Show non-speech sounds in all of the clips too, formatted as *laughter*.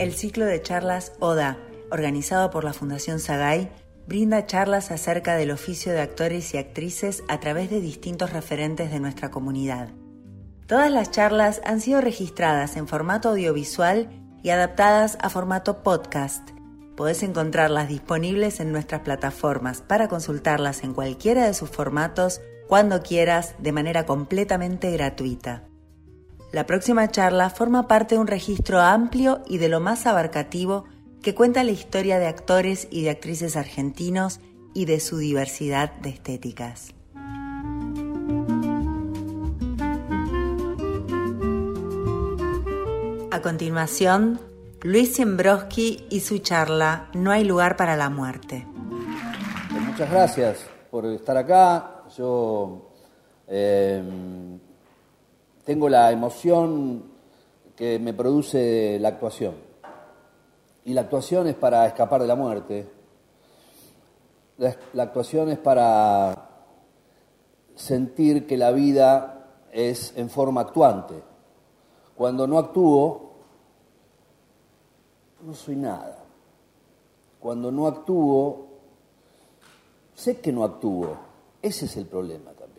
el ciclo de charlas ODA, organizado por la Fundación Sagay, brinda charlas acerca del oficio de actores y actrices a través de distintos referentes de nuestra comunidad. Todas las charlas han sido registradas en formato audiovisual y adaptadas a formato podcast. Podés encontrarlas disponibles en nuestras plataformas para consultarlas en cualquiera de sus formatos cuando quieras de manera completamente gratuita. La próxima charla forma parte de un registro amplio y de lo más abarcativo que cuenta la historia de actores y de actrices argentinos y de su diversidad de estéticas. A continuación, Luis Siembroski y su charla No hay lugar para la muerte. Muchas gracias por estar acá. Yo eh, tengo la emoción que me produce la actuación. Y la actuación es para escapar de la muerte. La, actuación es para sentir que la vida es en forma actuante. Cuando no actúo, no soy nada. Cuando no actúo, sé que no actúo. Ese es el problema también.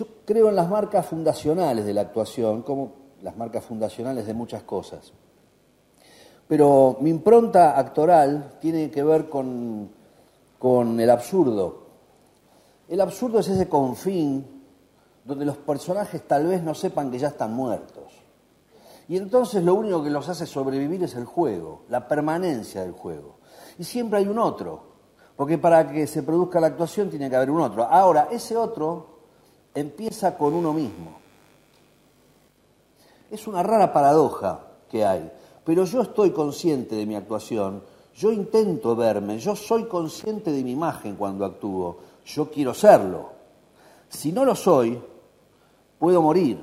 Yo creo en las marcas fundacionales de la actuación, como las marcas fundacionales de muchas cosas. Pero mi impronta actoral tiene que ver con, con el absurdo. El absurdo es ese confín donde los personajes tal vez no sepan que ya están muertos. Y entonces lo único que los hace sobrevivir es el juego, la permanencia del juego. Y siempre hay un otro, porque para que se produzca la actuación tiene que haber un otro. Ahora, ese otro empieza con uno mismo. Es una rara paradoja que hay, pero yo estoy consciente de mi actuación, yo intento verme, yo soy consciente de mi imagen cuando actúo, yo quiero serlo. Si no lo soy, puedo morir.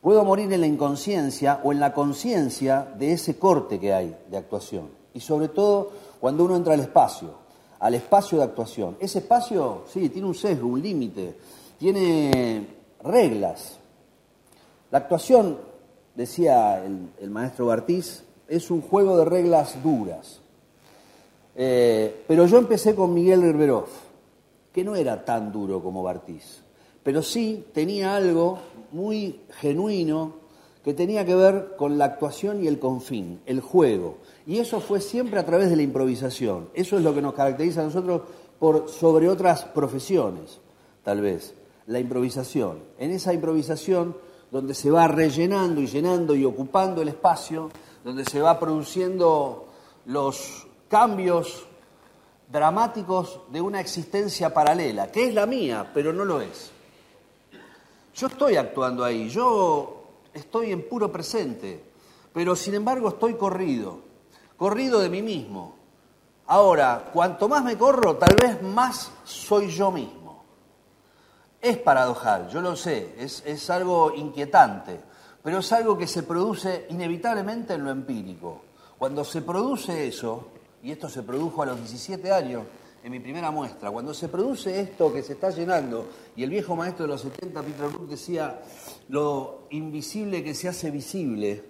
Puedo morir en la inconsciencia o en la conciencia de ese corte que hay de actuación. Y sobre todo cuando uno entra al espacio, al espacio de actuación. Ese espacio, sí, tiene un sesgo, un límite, tiene reglas. La actuación, decía el, maestro Bartiz, es un juego de reglas duras. Eh, pero yo empecé con Miguel Herberov, que no era tan duro como Bartiz pero sí tenía algo muy genuino que tenía que ver con la actuación y el confín, el juego. Y eso fue siempre a través de la improvisación. Eso es lo que nos caracteriza a nosotros por sobre otras profesiones, tal vez, la improvisación. En esa improvisación donde se va rellenando y llenando y ocupando el espacio, donde se va produciendo los cambios dramáticos de una existencia paralela, que es la mía, pero no lo es. Yo estoy actuando ahí, yo estoy en puro presente, pero sin embargo estoy corrido, corrido de mí mismo. Ahora, cuanto más me corro, tal vez más soy yo mismo. Es paradojal, yo lo sé, es, es algo inquietante, pero es algo que se produce inevitablemente en lo empírico. Cuando se produce eso, y esto se produjo a los 17 años, en mi primera muestra, cuando se produce esto que se está llenando, y el viejo maestro de los 70, Peter Brook, decía, lo invisible que se hace visible,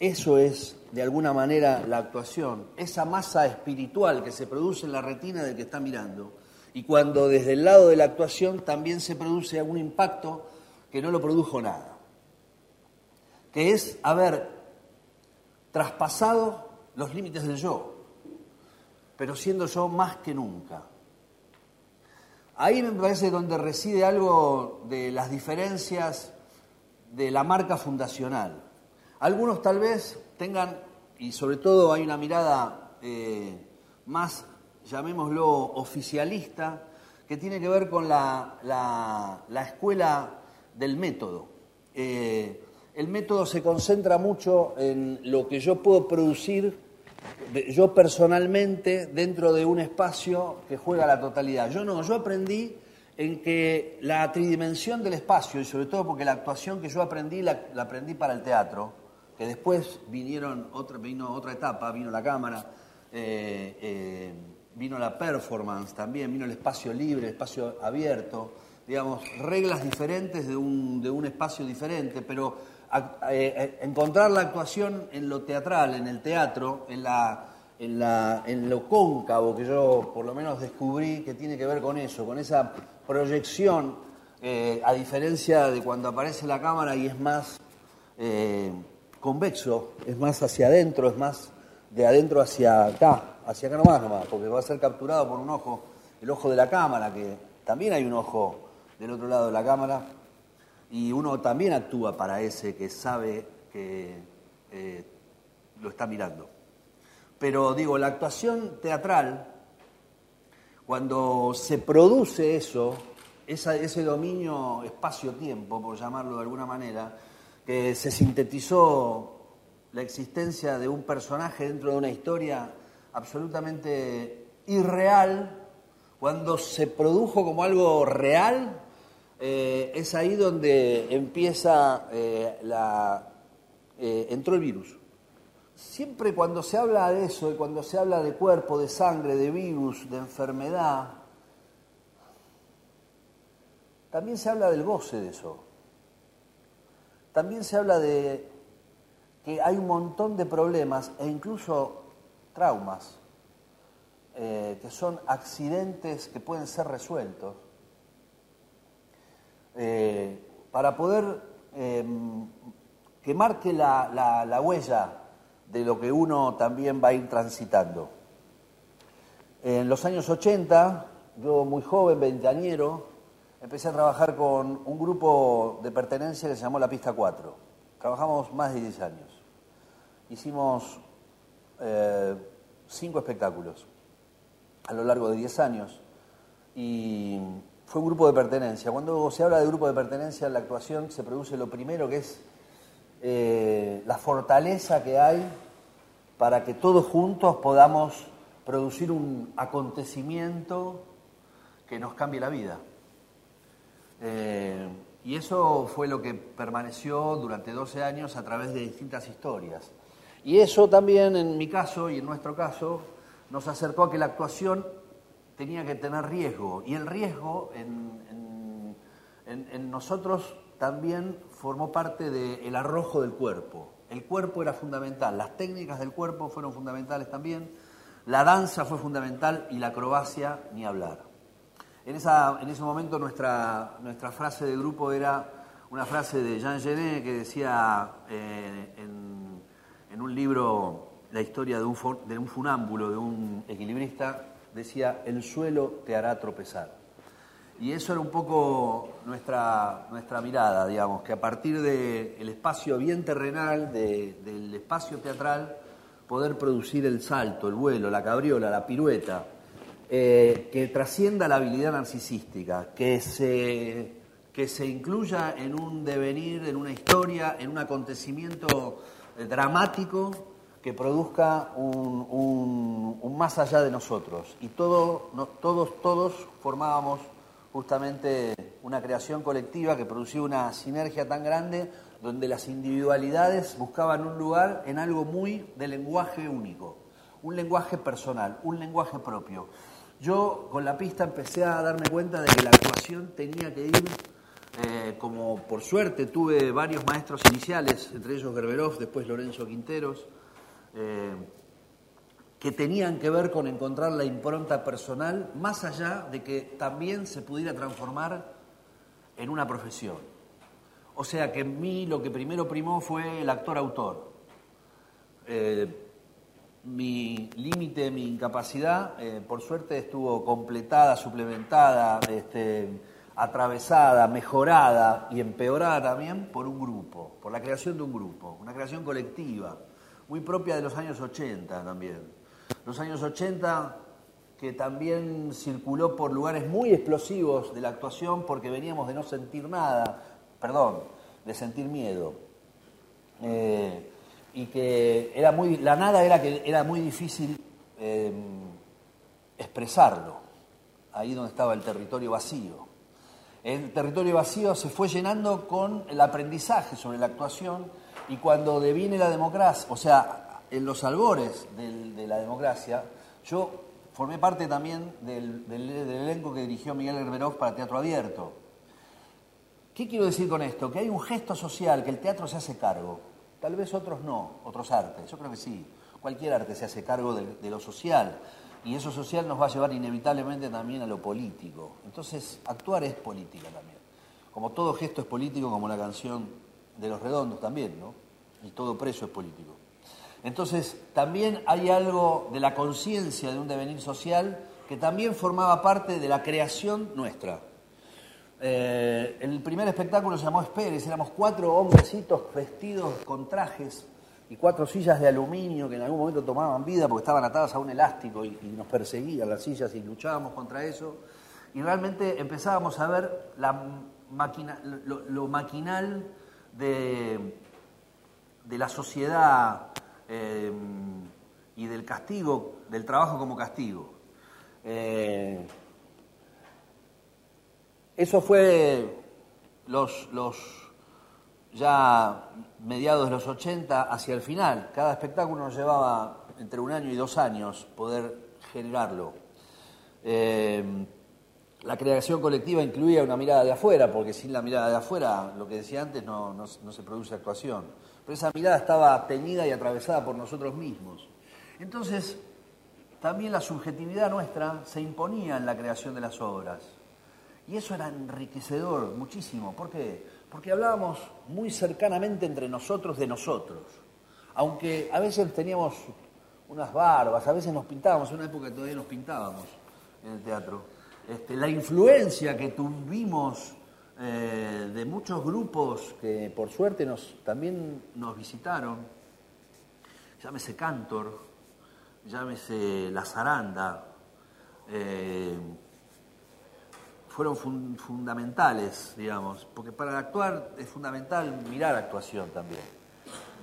eso es, de alguna manera, la actuación, esa masa espiritual que se produce en la retina del que está mirando. Y cuando desde el lado de la actuación también se produce algún impacto que no lo produjo nada, que es haber traspasado los límites del yo, pero siendo yo más que nunca. Ahí me parece donde reside algo de las diferencias de la marca fundacional. Algunos tal vez tengan, y sobre todo hay una mirada eh, más, llamémoslo, oficialista, que tiene que ver con la, la, escuela del método. Eh, el método se concentra mucho en lo que yo puedo producir yo personalmente dentro de un espacio que juega la totalidad. Yo no, yo aprendí en que la tridimensión del espacio, y sobre todo porque la actuación que yo aprendí, la, aprendí para el teatro, que después vinieron otra, vino otra etapa, vino la cámara, eh, eh, vino la performance también, vino el espacio libre, el espacio abierto, digamos, reglas diferentes de un, de un espacio diferente, pero eh, encontrar la actuación en lo teatral, en el teatro, en, la, en, la, en lo cóncavo que yo por lo menos descubrí que tiene que ver con eso, con esa proyección, a diferencia de cuando aparece la cámara y es más convexo, es más hacia adentro, es más de adentro hacia acá, hacia acá nomás nomás, porque va a ser capturado por un ojo, el ojo de la cámara, que también hay un ojo del otro lado de la cámara, y uno también actúa para ese que sabe que eh, lo está mirando. Pero digo, la actuación teatral, cuando se produce eso, ese dominio espacio-tiempo, por llamarlo de alguna manera, que se sintetizó la existencia de un personaje dentro de una historia absolutamente irreal, cuando se produjo como algo real, eh, es ahí donde empieza eh, la... Eh, entró el virus. Siempre cuando se habla de eso, y cuando se habla de cuerpo, de sangre, de virus, de enfermedad, también se habla del goce de eso. También se habla de que hay un montón de problemas e incluso traumas, eh, que son accidentes que pueden ser resueltos, eh, para poder em, que marque la, la, huella de lo que uno también va a ir transitando. En los años 80, yo muy joven, veinteañero, empecé a trabajar con un grupo de pertenencia que se llamó La Pista 4. Trabajamos más de 10 años. Hicimos eh, cinco espectáculos a lo largo de 10 años y fue grupo de pertenencia. Cuando se habla de grupo de pertenencia en la actuación se produce lo primero que es eh, la fortaleza que hay para que todos juntos podamos producir un acontecimiento que nos cambie la vida. Eh, y eso fue lo que permaneció durante 12 años a través de distintas historias. Y eso también, en mi caso y en nuestro caso, nos acercó a que la actuación tenía que tener riesgo. Y el riesgo en, nosotros también formó parte del arrojo del cuerpo. El cuerpo era fundamental, las técnicas del cuerpo fueron fundamentales también, la danza fue fundamental y la acrobacia ni hablar. En, esa, en ese momento nuestra, nuestra frase de grupo era una frase de Jean Genet que decía eh, en, en, un libro la historia de un, de un funámbulo, de un equilibrista, decía, el suelo te hará tropezar. Y eso era un poco nuestra, nuestra mirada, digamos, que a partir del espacio bien terrenal, del espacio teatral, poder producir el salto, el vuelo, la cabriola, la pirueta, eh, que trascienda la habilidad narcisística, que se, que se incluya en un devenir, en una historia, en un acontecimiento dramático que produzca un, más allá de nosotros. Y todo, todos, todos formábamos justamente una creación colectiva que producía una sinergia tan grande donde las individualidades buscaban un lugar en algo muy de lenguaje único, un lenguaje personal, un lenguaje propio. Yo con la pista empecé a darme cuenta de que la actuación tenía que ir, eh, como por suerte tuve varios maestros iniciales, entre ellos Gerberov, después Lorenzo Quinteros, eh, que tenían que ver con encontrar la impronta personal, más allá de que también se pudiera transformar en una profesión. O sea que en mí lo que primero primó fue el actor-autor. Eh, mi límite, mi incapacidad, por suerte estuvo completada, suplementada, este, atravesada, mejorada y empeorada también por un grupo, por la creación de un grupo, una creación colectiva, muy propia de los años 80 también. Los años 80 que también circuló por lugares muy explosivos de la actuación porque veníamos de no sentir nada, perdón, de sentir miedo. Eh, y que era muy, la nada era que era muy difícil em, expresarlo, ahí donde estaba el territorio vacío. El territorio vacío se fue llenando con el aprendizaje sobre la actuación y cuando deviene la democracia, o sea, en los albores de la democracia, yo formé parte también del, elenco que dirigió Miguel Herberov para Teatro Abierto. ¿Qué quiero decir con esto? Que hay un gesto social que el teatro se hace cargo. Tal vez otros no, otros artes. Yo creo que sí. Cualquier arte se hace cargo de, lo social. Y eso social nos va a llevar inevitablemente también a lo político. Entonces, actuar es política también. Como todo gesto es político, como la canción de los redondos también, ¿no? Y todo preso es político. Entonces, también hay algo de la conciencia de un devenir social que también formaba parte de la creación nuestra. Eh, el primer espectáculo se llamó Esperes, éramos cuatro hombrecitos vestidos con trajes y cuatro sillas de aluminio que en algún momento tomaban vida porque estaban atadas a un elástico y, nos perseguían las sillas y luchábamos contra eso. Y realmente empezábamos a ver la máquina, lo, maquinal de, de, la sociedad eh, y del castigo, del trabajo como castigo. Eh, eso fue los, los ya mediados de los 80 hacia el final. Cada espectáculo nos llevaba entre un año y dos años poder generarlo. Eh, la creación colectiva incluía una mirada de afuera, porque sin la mirada de afuera, lo que decía antes, no, no, se produce actuación. Pero esa mirada estaba teñida y atravesada por nosotros mismos. Entonces, también la subjetividad nuestra se imponía en la creación de las obras. Y eso era enriquecedor muchísimo. ¿Por qué? Porque hablábamos muy cercanamente entre nosotros de nosotros. Aunque a veces teníamos unas barbas, a veces nos pintábamos, en una época todavía nos pintábamos en el teatro. Este, la influencia que tuvimos eh, de muchos grupos que por suerte nos, también nos visitaron, llámese Cantor, llámese La Zaranda, eh, fueron fundamentales, digamos, porque para actuar es fundamental mirar actuación también.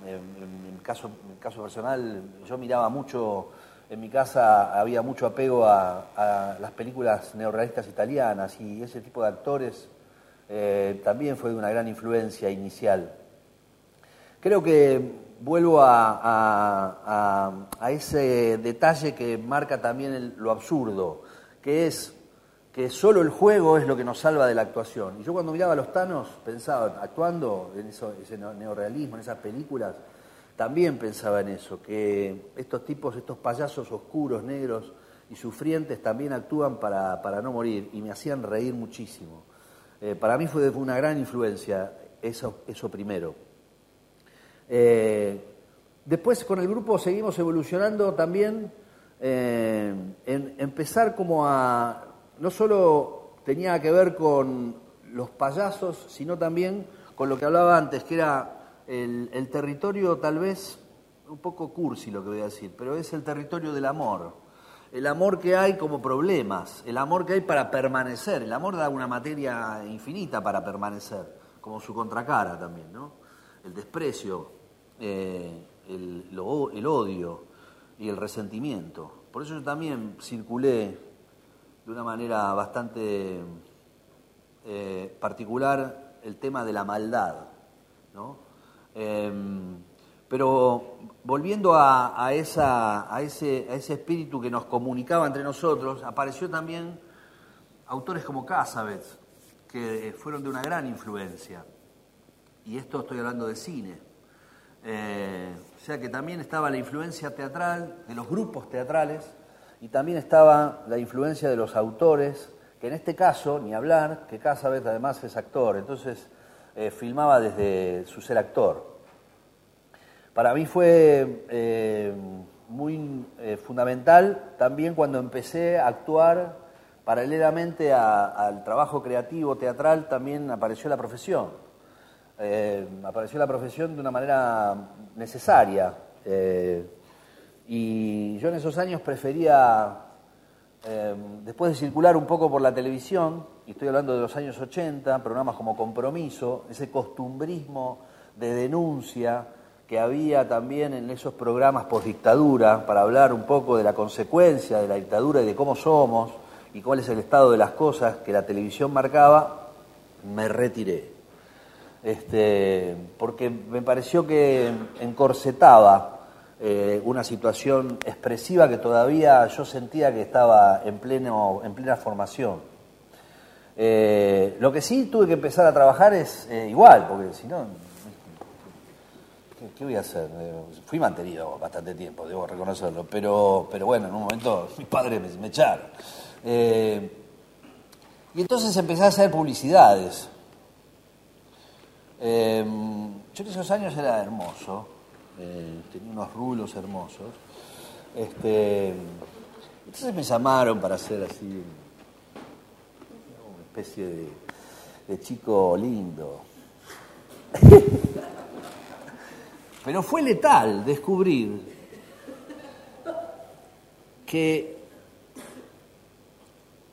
En, caso, caso personal, yo miraba mucho, en mi casa había mucho apego a, las películas neorrealistas italianas y ese tipo de actores eh, también fue de una gran influencia inicial. Creo que vuelvo a, ese detalle que marca también lo absurdo, que es solo el juego es lo que nos salva de la actuación. Y yo cuando miraba a los Thanos, pensaba, actuando en ese neorealismo, en esas películas, también pensaba en eso, que estos tipos, estos payasos oscuros, negros y sufrientes también actúan para, no morir y me hacían reír muchísimo. Eh, para mí fue una gran influencia eso, eso primero. Eh, después con el grupo seguimos evolucionando también eh, en empezar como a no solo tenía que ver con los payasos, sino también con lo que hablaba antes, que era el, territorio tal vez un poco cursi lo que voy a decir, pero es el territorio del amor. El amor que hay como problemas, el amor que hay para permanecer. El amor da una materia infinita para permanecer, como su contracara también, ¿no? El desprecio, eh, el, el odio y el resentimiento. Por eso yo también circulé de una manera bastante eh, particular el tema de la maldad. Em, pero volviendo a, esa, a, ese, a, ese, espíritu que nos comunicaba entre nosotros, apareció también autores como Casabets, que fueron de una gran influencia. Y esto estoy hablando de cine. Eh, o sea que también estaba la influencia teatral, de los grupos teatrales, y también estaba la influencia de los autores, que en este caso, ni hablar, que Casabet además es actor, entonces eh, filmaba desde su ser actor. Para mí fue eh, muy eh, fundamental también cuando empecé a actuar paralelamente al trabajo creativo teatral, también apareció la profesión. apareció la profesión de una manera necesaria. Y yo en esos años prefería, eh, después de circular un poco por la televisión, y estoy hablando de los años 80, programas como Compromiso, ese costumbrismo de denuncia que había también en esos programas post-dictadura, para hablar un poco de la consecuencia de la dictadura y de cómo somos y cuál es el estado de las cosas que la televisión marcaba, me retiré. Este, porque me pareció que encorsetaba eh, una situación expresiva que todavía yo sentía que estaba en, pleno, en plena formación. Eh, lo que sí tuve que empezar a trabajar es eh, igual, porque si no, ¿qué, voy a hacer? Fui mantenido bastante tiempo, debo reconocerlo, pero, pero bueno, en un momento *laughs* mis padres me, echaron. y entonces empecé a hacer publicidades. yo en esos años era hermoso, tenía unos rulos hermosos. Este, entonces me llamaron para hacer así una especie de, de chico lindo. *laughs* Pero fue letal descubrir que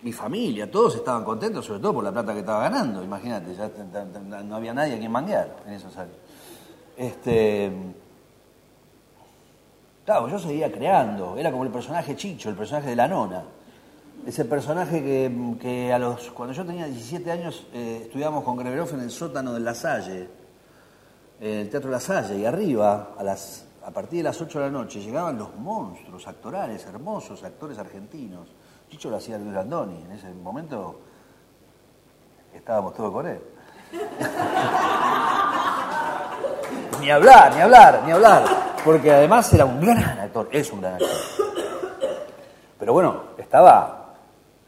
mi familia, todos estaban contentos, sobre todo por la plata que estaba ganando, imagínate, ya no había nadie a quien manguear en esos años. Este, Claro, yo seguía creando, era como el personaje Chicho, el personaje de la nona. Ese personaje que, a los, cuando yo tenía 17 años eh, estudiamos con Greberov en el sótano de La Salle, en el Teatro La Salle, y arriba, a, partir de las 8 de la noche, llegaban los monstruos actorales, hermosos actores argentinos. Chicho lo hacía Luis Andoni, en ese momento estábamos todos con él. *laughs* ni hablar, ni hablar, ni hablar porque además era un gran actor, es un gran actor. Pero bueno, estaba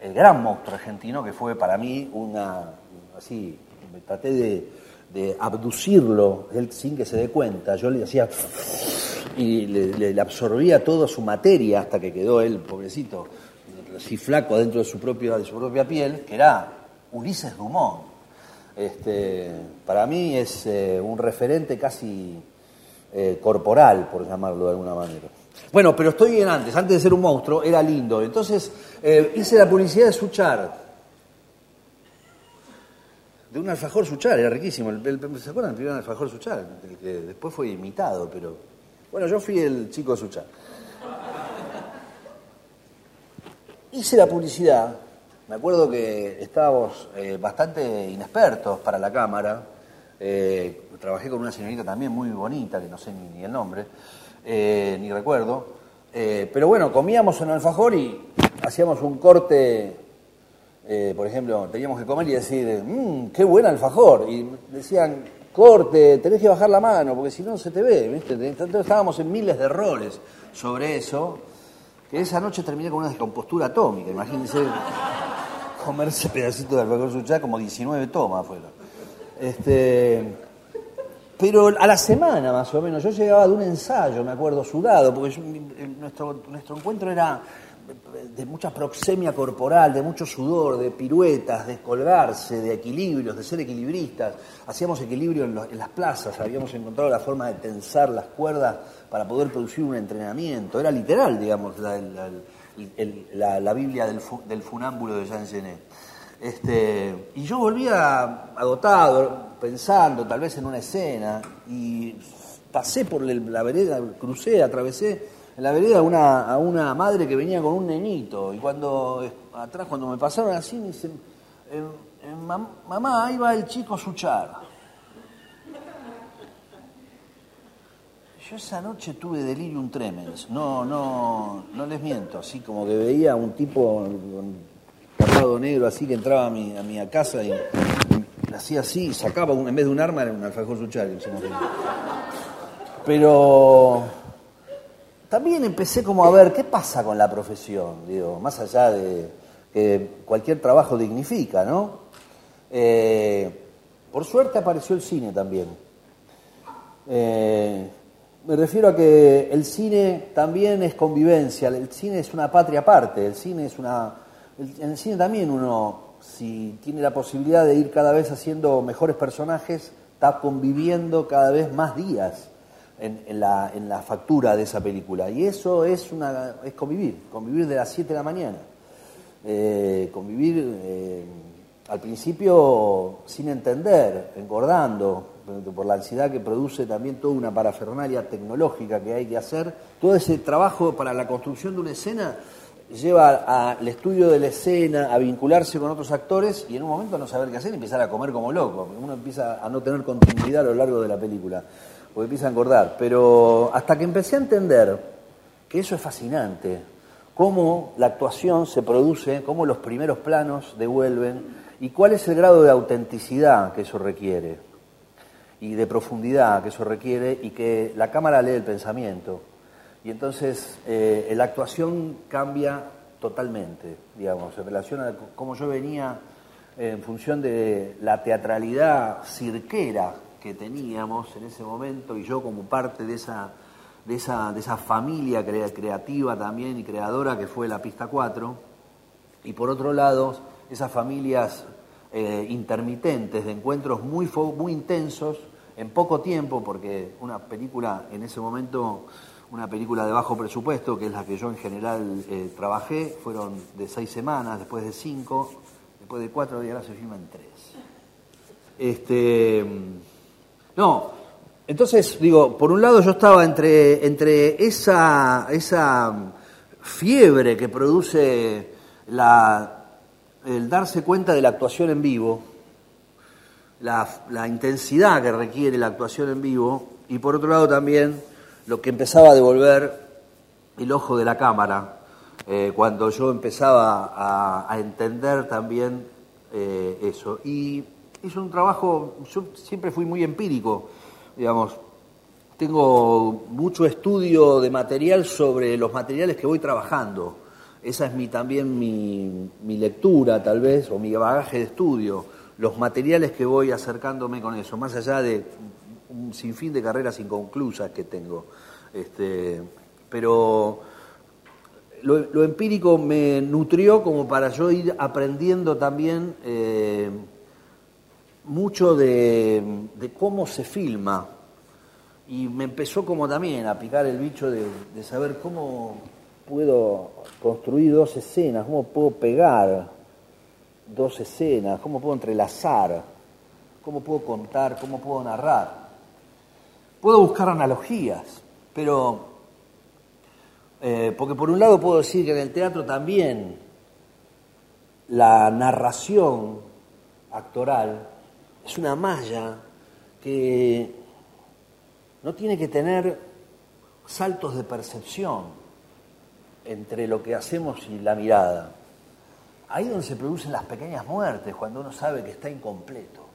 el gran monstruo argentino que fue para mí una, así, traté de, abducirlo él sin que se dé cuenta, yo le hacía y le, absorbía toda su materia hasta que quedó él, pobrecito, así flaco dentro de su, propia, de su propia piel, que era Ulises Dumont. Este, para mí es eh, un referente casi eh, corporal, por llamarlo de alguna manera. Bueno, pero estoy bien antes, antes de ser un monstruo, era lindo. Entonces eh, hice la publicidad de Suchar, de un alfajor Suchar, era riquísimo. ¿Se acuerdan del primer alfajor Suchar? El que después fue imitado, pero. Bueno, yo fui el chico de Suchar. Hice la publicidad, me acuerdo que estábamos eh, bastante inexpertos para la cámara eh, trabajé con una señorita también muy bonita, que no sé ni, el nombre, eh, ni recuerdo. Eh, pero bueno, comíamos el alfajor y hacíamos un corte, por ejemplo, teníamos que comer y decir, mmm, qué buen alfajor. Y decían, corte, tenés que bajar la mano, porque si no se te ve, ¿viste? Entonces estábamos en miles de roles sobre eso, que esa noche terminé con una descompostura atómica, imagínense *laughs* comerse pedacito de alfajor suchá como 19 tomas fueron. Este, pero a la semana más o menos, yo llegaba de un ensayo, me acuerdo, sudado, porque nuestro, nuestro encuentro era de mucha proxemia corporal, de mucho sudor, de piruetas, de colgarse, de equilibrios, de ser equilibristas. Hacíamos equilibrio en, las plazas, habíamos encontrado la forma de tensar las cuerdas para poder producir un entrenamiento. Era literal, digamos, la, la, Biblia del, del, funámbulo de Jean Genet. Este, y yo volvía agotado, pensando tal vez en una escena, y pasé por la vereda, crucé, atravesé en la vereda a una, a una madre que venía con un nenito, y cuando atrás, cuando me pasaron así, me dicen, eh, eh, mamá, ahí va el chico Suchar. Yo esa noche tuve delirium tremens, no, no, no les miento, así como que veía a un tipo negro así que entraba a mi, a mi casa y, hacía así, sacaba en vez de un arma era un alfajor suchario. Pero también empecé como a ver qué pasa con la profesión, digo, más allá de que cualquier trabajo dignifica, ¿no? Eh, por suerte apareció el cine también. Eh, me refiero a que el cine también es convivencia, el cine es una patria aparte, el cine es una en el cine también uno, si tiene la posibilidad de ir cada vez haciendo mejores personajes, está conviviendo cada vez más días en, la, factura de esa película. Y eso es, una, es convivir, convivir de las 7 de la mañana. Eh, convivir eh, al principio sin entender, engordando, por la ansiedad que produce también toda una parafernalia tecnológica que hay que hacer. Todo ese trabajo para la construcción de una escena lleva al estudio de la escena, a vincularse con otros actores y en un momento no saber qué hacer y empezar a comer como loco. Uno empieza a no tener continuidad a lo largo de la película, porque empieza a engordar. Pero hasta que empecé a entender que eso es fascinante, cómo la actuación se produce, cómo los primeros planos devuelven ¿Y cuál es el grado de autenticidad que eso requiere? Y de profundidad que eso requiere y que la cámara lee el pensamiento. Y entonces eh, la actuación cambia totalmente, digamos, en relación a cómo yo venía en función de la teatralidad cirquera que teníamos en ese momento y yo como parte de esa, de esa, de esa familia creativa también y creadora que fue la Pista 4, y por otro lado, esas familias eh, intermitentes de encuentros muy, muy intensos en poco tiempo, porque una película en ese momento, una película de bajo presupuesto, que es la que yo en general eh, trabajé, fueron de seis semanas, después de cinco, después de cuatro días se filma en tres. Este, no, entonces digo, por un lado yo estaba entre, entre esa, esa fiebre que produce la, el darse cuenta de la actuación en vivo, la, intensidad que requiere la actuación en vivo y por otro lado también lo que empezaba a devolver el ojo de la cámara eh, cuando yo empezaba a, entender también eh, eso. Y hizo un trabajo, yo siempre fui muy empírico, digamos, tengo mucho estudio de material sobre los materiales que voy trabajando. Esa es mi, también mi, lectura, tal vez, o mi bagaje de estudio, los materiales que voy acercándome con eso, más allá de un sinfín de carreras inconclusas que tengo. Este, pero lo, empírico me nutrió como para yo ir aprendiendo también eh, mucho de, cómo se filma. Y me empezó como también a picar el bicho de saber cómo puedo construir dos escenas, cómo puedo pegar dos escenas, cómo puedo entrelazar, cómo puedo contar, cómo puedo narrar. Puedo buscar analogías, pero, eh, porque por un lado puedo decir que en el teatro también la narración actoral es una malla que no tiene que tener saltos de percepción entre lo que hacemos y la mirada. Ahí donde se producen las pequeñas muertes, cuando uno sabe que está incompleto,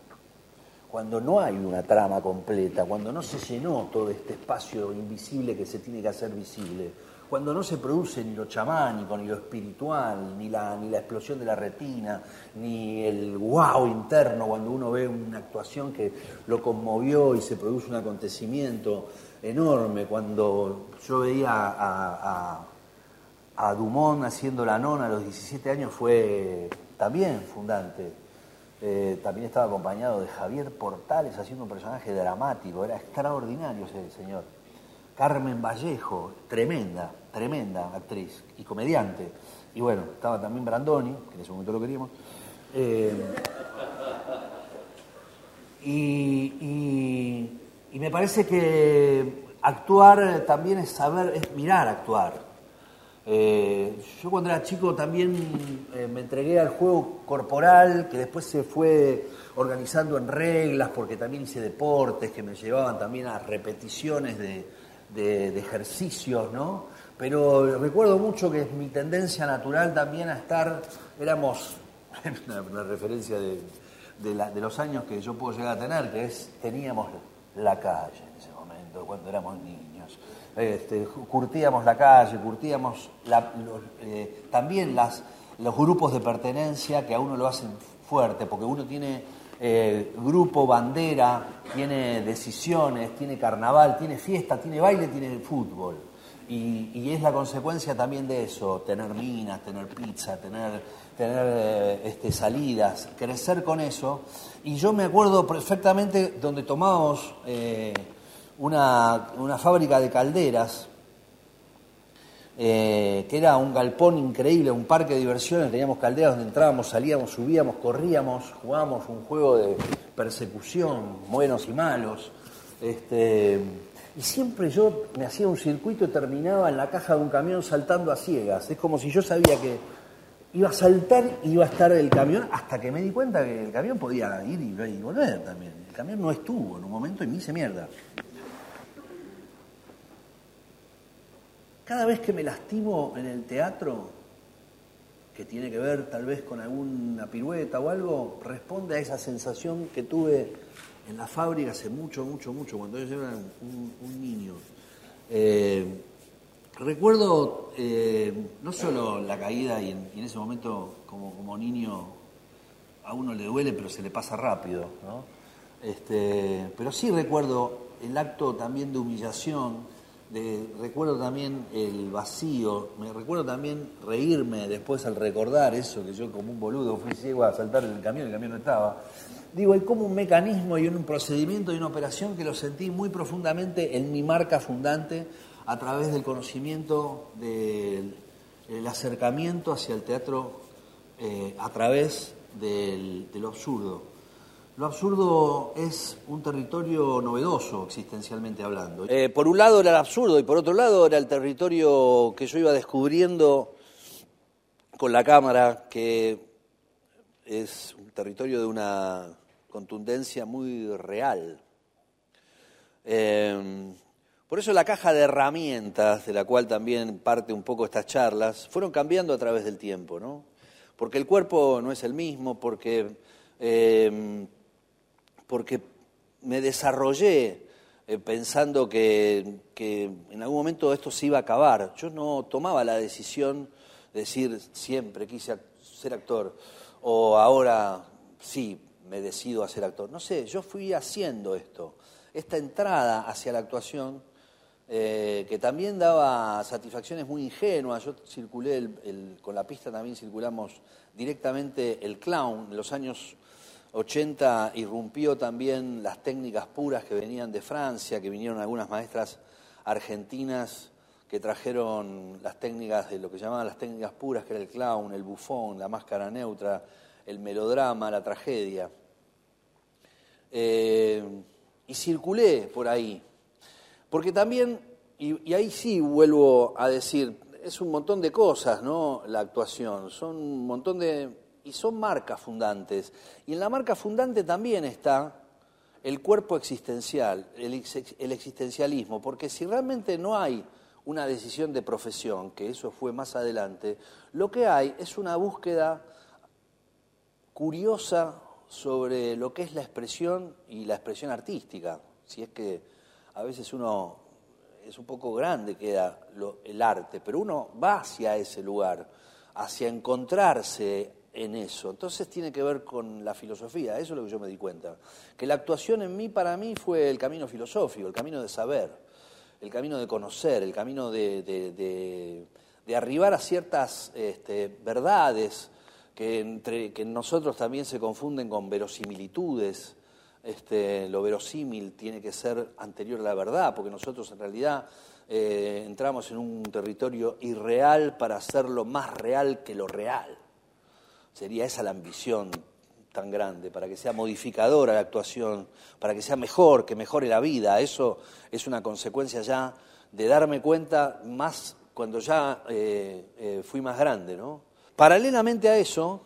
cuando no hay una trama completa, cuando no se llenó todo este espacio invisible que se tiene que hacer visible, cuando no se produce ni lo chamánico, ni lo espiritual, ni la, ni la explosión de la retina, ni el wow interno cuando uno ve una actuación que lo conmovió y se produce un acontecimiento enorme, cuando yo veía a a Dumont haciendo la nona a los 17 años fue también fundante. Eh, también estaba acompañado de Javier Portales haciendo un personaje dramático, era extraordinario ese señor. Carmen Vallejo, tremenda, tremenda actriz y comediante. Y bueno, estaba también Brandoni, que en ese momento lo queríamos. Eh, y, y me parece que actuar también es saber, es mirar actuar. Eh, yo cuando era chico también eh, me entregué al juego corporal, que después se fue organizando en reglas, porque también hice deportes que me llevaban también a repeticiones de, ejercicios, ¿no? Pero recuerdo mucho que es mi tendencia natural también a estar, éramos, *laughs* una, referencia de, de los años que yo puedo llegar a tener, que es, teníamos la calle en ese momento, cuando éramos niños este, curtíamos la calle, curtíamos eh, también los grupos de pertenencia que a uno lo hacen fuerte, porque uno tiene eh, grupo, bandera, tiene decisiones, tiene carnaval, tiene fiesta, tiene baile, tiene fútbol. Y, es la consecuencia también de eso, tener minas, tener pizza, tener, tener eh, este, salidas, crecer con eso. Y yo me acuerdo perfectamente donde tomamos una, fábrica de calderas, eh, que era un galpón increíble, un parque de diversiones, teníamos calderas donde entrábamos, salíamos, subíamos, corríamos, jugábamos un juego de persecución, buenos y malos. Este, y siempre yo me hacía un circuito y terminaba en la caja de un camión saltando a ciegas. Es como si yo sabía que iba a saltar y iba a estar el camión hasta que me di cuenta que el camión podía ir y, volver también. El camión no estuvo en un momento y me hice mierda. Cada vez que me lastimo en el teatro, que tiene que ver tal vez con alguna pirueta o algo, responde a esa sensación que tuve en la fábrica hace mucho, mucho, mucho, cuando yo era un, niño. Eh, recuerdo eh, no solo la caída y en, ese momento como, como, niño a uno le duele pero se le pasa rápido, ¿no? este, pero sí recuerdo el acto también de humillación recuerdo también el vacío, me recuerdo también reírme después al recordar eso, que yo como un boludo fui ciego a saltar en el camión, el camión no estaba. Digo, hay como un mecanismo y un procedimiento y una operación que lo sentí muy profundamente en mi marca fundante a través del conocimiento del acercamiento hacia el teatro eh, a través de lo absurdo. Lo absurdo es un territorio novedoso, existencialmente hablando. Eh, por un lado era el absurdo y por otro lado era el territorio que yo iba descubriendo con la cámara, que es un territorio de una contundencia muy real. Eh, por eso la caja de herramientas, de la cual también parte un poco estas charlas, fueron cambiando a través del tiempo, ¿no? Porque el cuerpo no es el mismo, porque eh, porque me desarrollé eh, pensando que, en algún momento esto se iba a acabar. Yo no tomaba la decisión de decir siempre quise ser actor o ahora sí me decido a ser actor. No sé, yo fui haciendo esto, esta entrada hacia la actuación. Eh, que también daba satisfacciones muy ingenuas. Yo circulé con la pista, también circulamos directamente el clown en los años 80 irrumpió también las técnicas puras que venían de Francia, que vinieron algunas maestras argentinas que trajeron las técnicas de lo que llamaban las técnicas puras, que era el clown, el bufón, la máscara neutra, el melodrama, la tragedia. Eh, y circulé por ahí, porque también, y, y ahí sí vuelvo a decir, es un montón de cosas, ¿no? La actuación, son un montón de y son marcas fundantes. Y en la marca fundante también está el cuerpo existencial, el, existencialismo, porque si realmente no hay una decisión de profesión, que eso fue más adelante, lo que hay es una búsqueda curiosa sobre lo que es la expresión y la expresión artística. Si es que a veces uno es un poco grande, queda el arte, pero uno va hacia ese lugar, hacia encontrarse en eso. Entonces tiene que ver con la filosofía, eso es lo que yo me di cuenta. Que la actuación en mí, para mí, fue el camino filosófico, el camino de saber, el camino de conocer, el camino de, arribar a ciertas este, verdades que, entre, que nosotros también se confunden con verosimilitudes. Este, lo verosímil tiene que ser anterior a la verdad, porque nosotros en realidad eh, entramos en un territorio irreal para hacerlo más real que lo real. Sería esa la ambición tan grande, para que sea modificadora la actuación, para que sea mejor, que mejore la vida. Eso es una consecuencia ya de darme cuenta más cuando ya eh, eh, fui más grande. ¿no? Paralelamente a eso,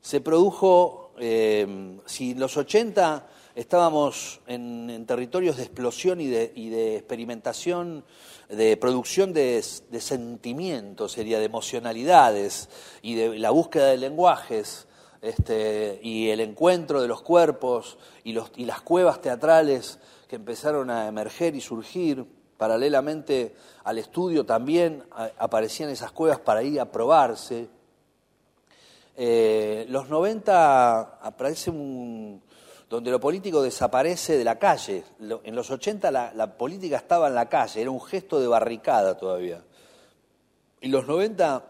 se produjo, eh, si los 80 estábamos en, territorios de explosión y de, experimentación, de producción de, sentimientos, sería de emocionalidades y de la búsqueda de lenguajes. Este, y el encuentro de los cuerpos y, las cuevas teatrales que empezaron a emerger y surgir paralelamente al estudio también aparecían esas cuevas para ir a probarse. Eh, los 90 aparece un, donde lo político desaparece de la calle. En los 80 la, política estaba en la calle, era un gesto de barricada todavía. Y los 90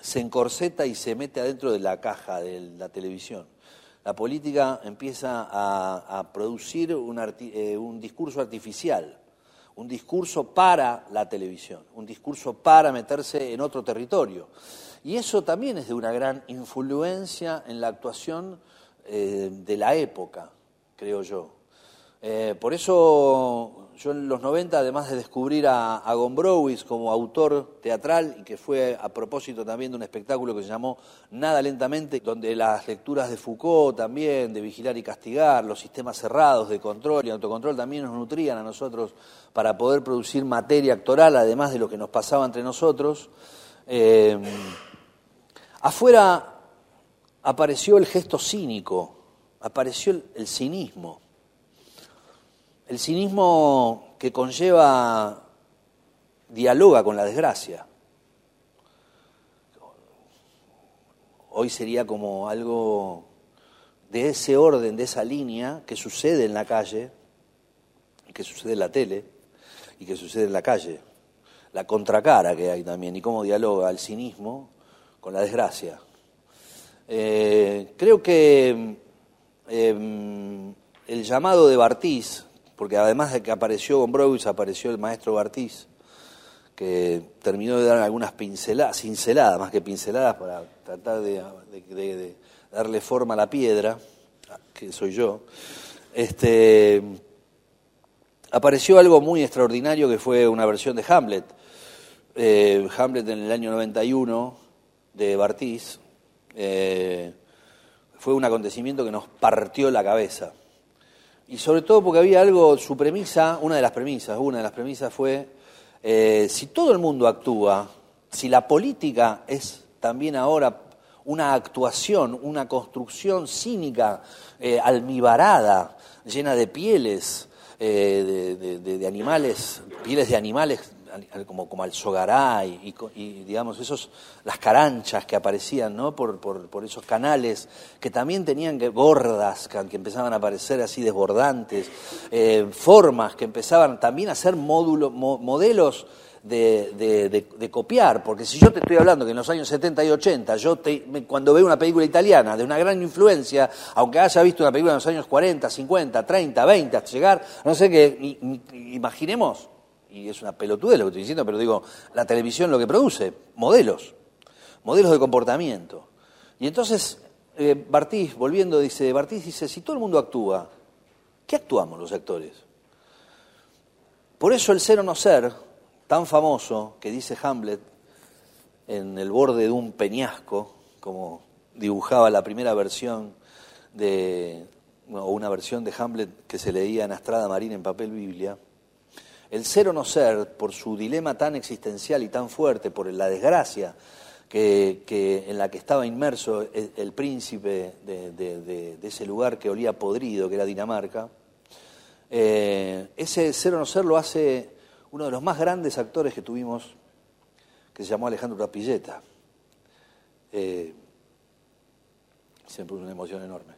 se encorseta y se mete adentro de la caja de la televisión. La política empieza a, producir eh, un discurso artificial, un discurso para la televisión, un discurso para meterse en otro territorio. Y eso también es de una gran influencia en la actuación eh, de la época, creo yo. Eh, por eso yo en los 90, además de descubrir a, a Gombrowicz como autor teatral, y que fue a propósito también de un espectáculo que se llamó Nada Lentamente, donde las lecturas de Foucault también, de vigilar y castigar, los sistemas cerrados de control y autocontrol también nos nutrían a nosotros para poder producir materia actoral, además de lo que nos pasaba entre nosotros. Eh, Afuera apareció el gesto cínico, apareció el, cinismo. El cinismo que conlleva, dialoga con la desgracia. Hoy sería como algo de ese orden, de esa línea que sucede en la calle, que sucede en la tele y que sucede en la calle. La contracara que hay también y cómo dialoga el cinismo con la desgracia. Eh, creo que em, el llamado de Bartiz, porque además de que apareció Gombrowicz, apareció el maestro Bartiz, que terminó de dar algunas pinceladas, cinceladas más que pinceladas para tratar de, darle forma a la piedra, que soy yo, este, apareció algo muy extraordinario que fue una versión de Hamlet. Eh, Hamlet en el año 91 de Bartiz eh, fue un acontecimiento que nos partió la cabeza. Y sobre todo porque había algo, su premisa, una de las premisas, una de las premisas fue, eh, si todo el mundo actúa, si la política es también ahora una actuación, una construcción cínica, eh, almibarada, llena de pieles, de, animales, pieles de animales como, como al Sogaray y, digamos, esos, las caranchas que aparecían ¿no? por, por, esos canales que también tenían que, gordas que, empezaban a aparecer así desbordantes, eh, formas que empezaban también a ser módulos, modelos de, de, copiar, porque si yo te estoy hablando que en los años 70 y 80, yo cuando veo una película italiana de una gran influencia, aunque haya visto una película en los años 40, 50, 30, 20, hasta llegar, no sé qué, imaginemos y es una pelotudez lo que estoy diciendo, pero digo, la televisión lo que produce, modelos, modelos de comportamiento. Y entonces eh, volviendo, dice, Bartiz dice, si todo el mundo actúa, ¿qué actuamos los actores? Por eso el ser o no ser, tan famoso, que dice Hamlet en el borde de un peñasco, como dibujaba la primera versión de, o una versión de Hamlet que se leía en Astrada Marina en papel Biblia, el ser o no ser, por su dilema tan existencial y tan fuerte, por la desgracia en la que estaba inmerso el, príncipe de, ese lugar que olía podrido, que era Dinamarca, eh, ese ser o no ser lo hace uno de los más grandes actores que tuvimos, que se llamó Alejandro Rapilleta. Eh, siempre una emoción enorme,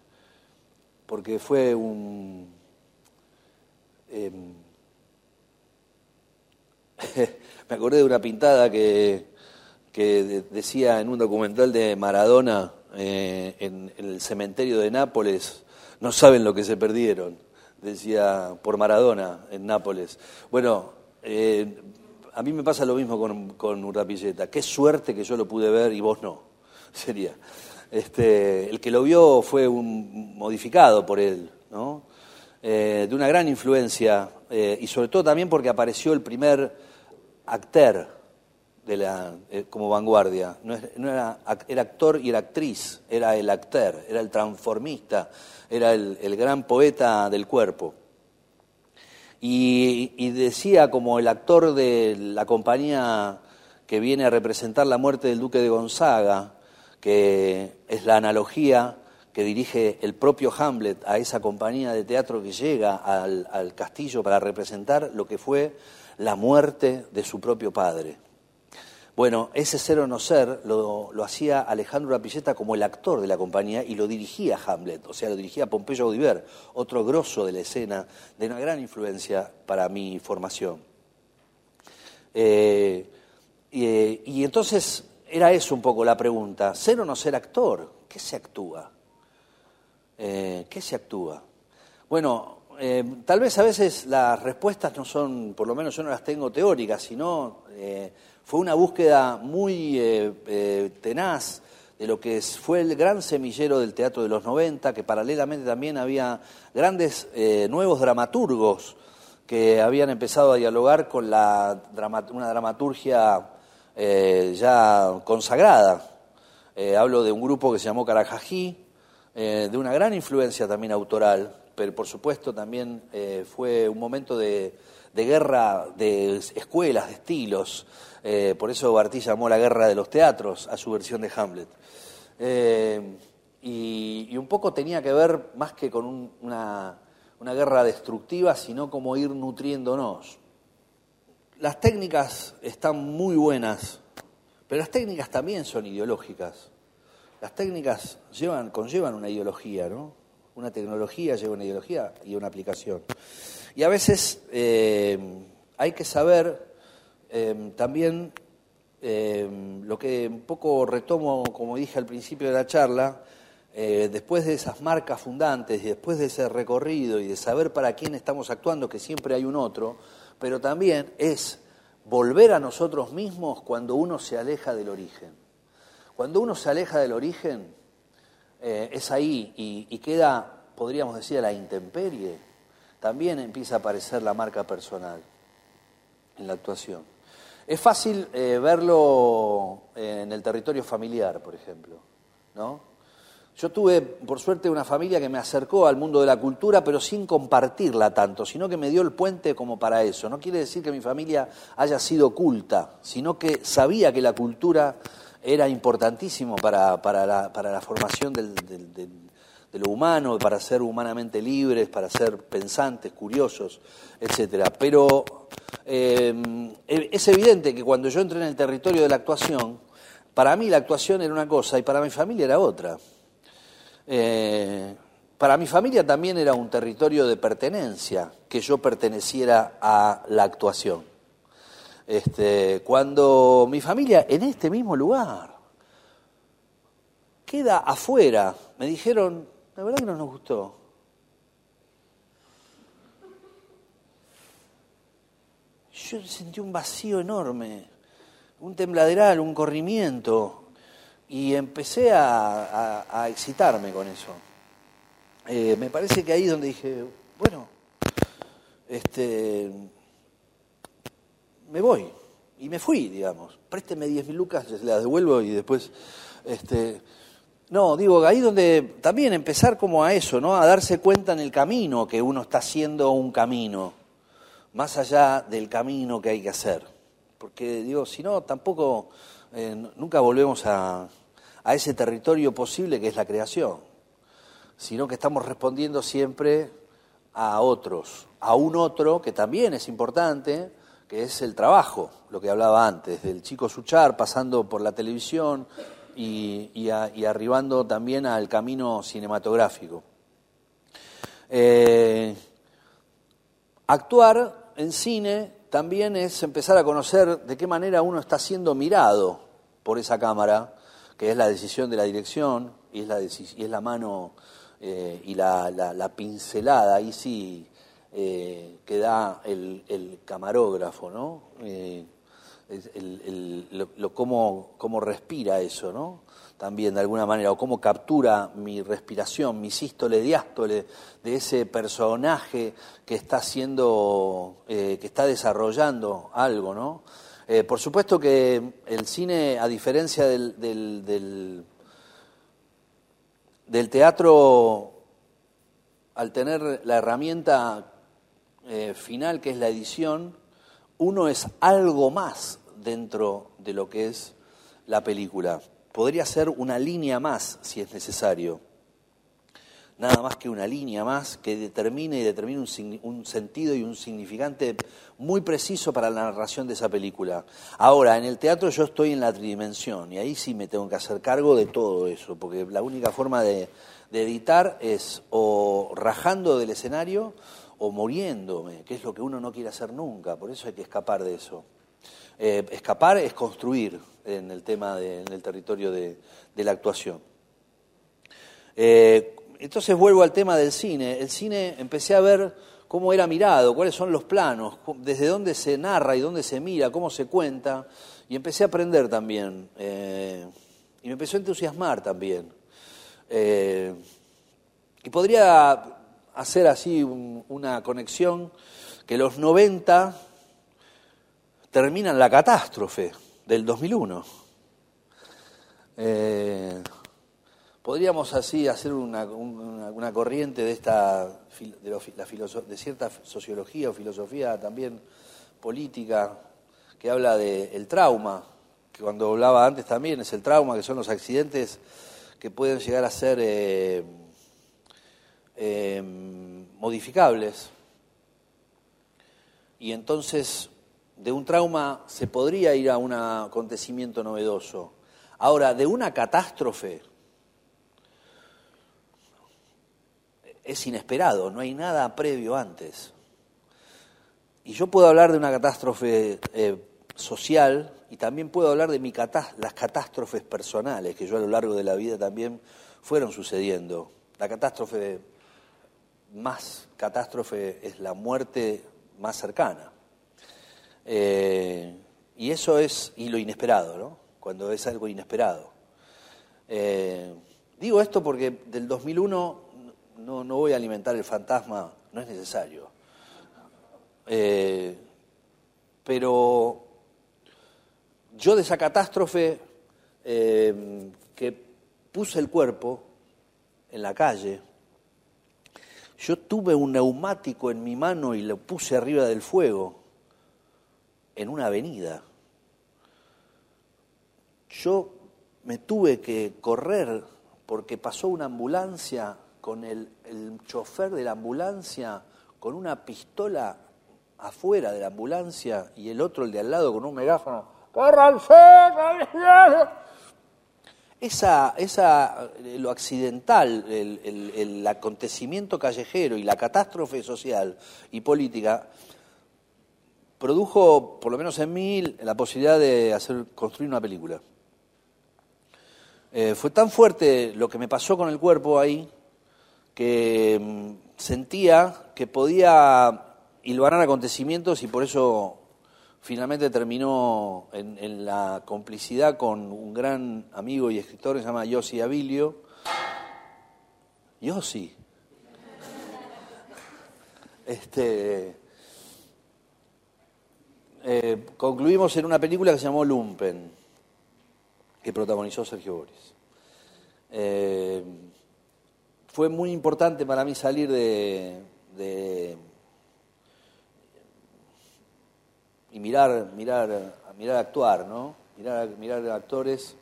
porque fue un... Em, *laughs* me acordé de una pintada que, que decía en un documental de Maradona eh, en, el cementerio de Nápoles, no saben lo que se perdieron, decía por Maradona en Nápoles. Bueno, eh, a mí me pasa lo mismo con, con Urrapilleta, qué suerte que yo lo pude ver y vos no, *laughs* sería. Este, el que lo vio fue un modificado por él, ¿no? Eh, de una gran influencia y sobre todo también porque apareció el primer actor de la, eh, como vanguardia. No, era, era, actor y era actriz, era el actor, era el transformista, era el, gran poeta del cuerpo. Y, decía como el actor de la compañía que viene a representar la muerte del duque de Gonzaga, que es la analogía que dirige el propio Hamlet a esa compañía de teatro que llega al castillo para representar lo que fue la muerte de su propio padre. Bueno, ese ser o no ser lo, hacía Alejandro Rapilleta como el actor de la compañía y lo dirigía Hamlet, o sea, lo dirigía Pompeyo Audiver, otro grosso de la escena, de una gran influencia para mi formación. Eh, y, entonces era eso un poco la pregunta, ¿ser o no ser actor? ¿Qué se actúa? Eh, ¿Qué se actúa? Bueno, eh, tal vez a veces las respuestas no son, por lo menos yo no las tengo teóricas, sino eh, fue una búsqueda muy eh, tenaz de lo que fue el gran semillero del teatro de los 90, que paralelamente también había grandes nuevos dramaturgos que habían empezado a dialogar con la, una dramaturgia ya consagrada. hablo de un grupo que se llamó Carajají, de una gran influencia también autoral, pero por supuesto también eh, fue un momento de, guerra de escuelas, de estilos. Eh, por eso Bartí llamó la guerra de los teatros a su versión de Hamlet. Y, un poco tenía que ver más que con una, una guerra destructiva, sino como ir nutriéndonos. Las técnicas están muy buenas, pero las técnicas también son ideológicas. Las técnicas llevan, conllevan una ideología, ¿no? Una tecnología lleva una ideología y una aplicación. Y a veces eh, hay que saber eh, también eh, lo que un poco retomo, como dije al principio de la charla, después de esas marcas fundantes y después de ese recorrido y de saber para quién estamos actuando, que siempre hay un otro, pero también es volver a nosotros mismos cuando uno se aleja del origen. Cuando uno se aleja del origen, eh, es ahí y, queda, podríamos decir, a la intemperie, también empieza a aparecer la marca personal en la actuación. Es fácil eh, verlo en el territorio familiar, por ejemplo, ¿no? Yo tuve, por suerte, una familia que me acercó al mundo de la cultura, pero sin compartirla tanto, sino que me dio el puente como para eso. No quiere decir que mi familia haya sido culta, sino que sabía que la cultura era importantísimo para, la, formación de lo humano, para ser humanamente libres, para ser pensantes, curiosos, etcétera. Pero eh, es evidente que cuando yo entré en el territorio de la actuación, para mí la actuación era una cosa y para mi familia era otra. Eh, para mi familia también era un territorio de pertenencia, que yo perteneciera a la actuación. Este, cuando mi familia, en este mismo lugar, queda afuera, me dijeron, la verdad que no nos gustó. Yo sentí un vacío enorme, un tembladeral, un corrimiento, y empecé a, excitarme con eso. Eh, me parece que ahí donde dije, bueno, este, me voy. Y me fui, digamos. Présteme 10 mil lucas, las devuelvo y después... Este, no, digo, ahí donde también empezar como a eso, ¿no? A darse cuenta en el camino que uno está haciendo un camino, más allá del camino que hay que hacer. Porque, digo, si no, tampoco, eh, nunca volvemos a, a ese territorio posible que es la creación, sino que estamos respondiendo siempre a otros, a un otro que también es importante, que es el trabajo, lo que hablaba antes, del chico Suchar pasando por la televisión y, arribando también al camino cinematográfico. Eh, actuar en cine también es empezar a conocer de qué manera uno está siendo mirado por esa cámara que es la decisión de la dirección y es la, y es la mano eh, y la, pincelada, ahí sí eh, que da el, camarógrafo, ¿no? Eh, lo, cómo, cómo, respira eso, ¿no? También de alguna manera, o cómo captura mi respiración, mi sístole, diástole de ese personaje que está haciendo, que está desarrollando algo, ¿no? Eh, por supuesto que el cine, a diferencia del, del, teatro, al tener la herramienta eh, final que es la edición, uno es algo más dentro de lo que es la película. Podría ser una línea más si es necesario nada más que una línea más que determine y determine un, sentido y un significante muy preciso para la narración de esa película. Ahora, en el teatro yo estoy en la tridimensión y ahí sí me tengo que hacer cargo de todo eso, porque la única forma de, editar es o rajando del escenario o muriéndome, que es lo que uno no quiere hacer nunca, por eso hay que escapar de eso. Eh, escapar es construir en el tema, en el territorio de, la actuación. Eh, entonces vuelvo al tema del cine. El cine empecé a ver cómo era mirado, cuáles son los planos, desde dónde se narra y dónde se mira, cómo se cuenta, y empecé a aprender también. Eh, y me empezó a entusiasmar también. Y podría hacer así una conexión que los 90 terminan la catástrofe del 2001. podríamos así hacer una, una, corriente de esta de, de cierta sociología o filosofía también política que habla del trauma, que cuando hablaba antes también es el trauma, que son los accidentes que pueden llegar a ser eh, eh, modificables. Y entonces de un trauma se podría ir a un acontecimiento novedoso. Ahora, de una catástrofe es inesperado, no hay nada previo antes. Y yo puedo hablar de una catástrofe eh, social y también puedo hablar de las catástrofes personales que yo a lo largo de la vida también fueron sucediendo. La catástrofe más catástrofe es la muerte más cercana. Eh, y eso es, y lo inesperado, ¿no? Cuando es algo inesperado. Eh, digo esto porque del 2001 no, no, voy a alimentar el fantasma, no es necesario. Eh, pero yo de esa catástrofe que puse el cuerpo en la calle, yo tuve un neumático en mi mano y lo puse arriba del fuego en una avenida. Yo me tuve que correr porque pasó una ambulancia con el, chofer de la ambulancia con una pistola afuera de la ambulancia y el otro, el de al lado, con un megáfono. ¡Córranse! Esa, esa, lo accidental, el, el acontecimiento callejero y la catástrofe social y política produjo, por lo menos en mí, la posibilidad de hacer, construir una película. Eh, fue tan fuerte lo que me pasó con el cuerpo ahí que mm, sentía que podía hilvanar acontecimientos y por eso finalmente terminó en, la complicidad con un gran amigo y escritor que se llama Yossi Abilio. Yossi. Este, eh, concluimos en una película que se llamó Lumpen, que protagonizó Sergio Boris. Eh, fue muy importante para mí salir de, y mirar, mirar, mirar actuar, ¿no? Mirar, mirar actores,